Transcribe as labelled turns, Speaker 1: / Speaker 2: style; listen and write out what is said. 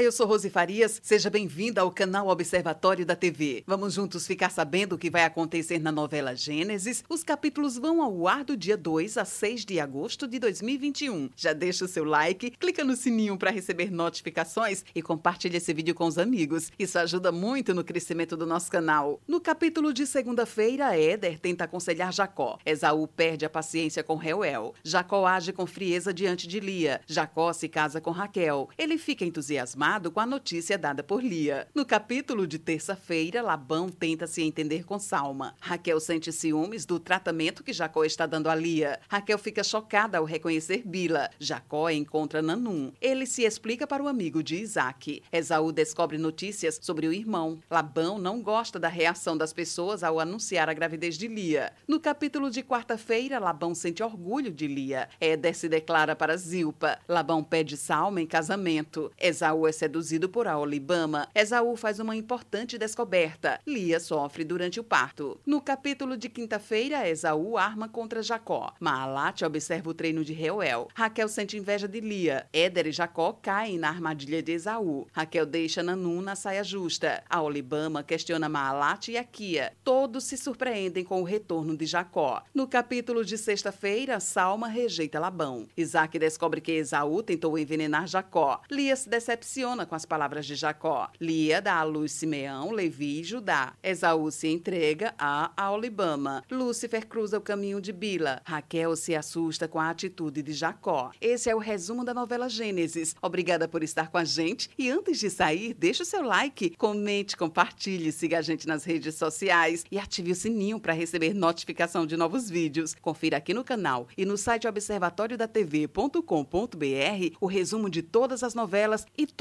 Speaker 1: Eu sou Rose Farias. Seja bem-vinda ao canal Observatório da TV. Vamos juntos ficar sabendo o que vai acontecer na novela Gênesis. Os capítulos vão ao ar do dia 2 a 6 de agosto de 2021. Já deixa o seu like, clica no sininho para receber notificações e compartilhe esse vídeo com os amigos. Isso ajuda muito no crescimento do nosso canal. No capítulo de segunda-feira, Éder tenta aconselhar Jacó. Esaú perde a paciência com Reuel. Jacó age com frieza diante de Lia. Jacó se casa com Raquel. Ele fica entusiasmado com a notícia dada por Lia. No capítulo de terça-feira, Labão tenta se entender com Salma. Raquel sente ciúmes do tratamento que Jacó está dando a Lia. Raquel fica chocada ao reconhecer Bila. Jacó encontra Nanum. Ele se explica para o amigo de Isaac. Esaú descobre notícias sobre o irmão. Labão não gosta da reação das pessoas ao anunciar a gravidez de Lia. No capítulo de quarta-feira, Labão sente orgulho de Lia. Éder se declara para Zilpa. Labão pede Salma em casamento. Esaú é seduzido por Aolibama. Esaú faz uma importante descoberta. Lia sofre durante o parto. No capítulo de quinta-feira, Esaú arma contra Jacó. Maalate observa o treino de Reuel. Raquel sente inveja de Lia. Éder e Jacó caem na armadilha de Esaú. Raquel deixa Nanum na saia justa. Aolibama questiona Maalate e Aquia. Todos se surpreendem com o retorno de Jacó. No capítulo de sexta-feira, Salma rejeita Labão. Isaac descobre que Esaú tentou envenenar Jacó. Lia se decepciona com as palavras de Jacó. Lia dá à luz Simeão, Levi e Judá. Esaú se entrega a Aolibama. Lúcifer cruza o caminho de Bila. Raquel se assusta com a atitude de Jacó. Esse é o resumo da novela Gênesis. Obrigada por estar com a gente. E antes de sair, deixe o seu like, comente, compartilhe, siga a gente nas redes sociais e ative o sininho para receber notificação de novos vídeos. Confira aqui no canal e no site observatoriodatv.com.br o resumo de todas as novelas e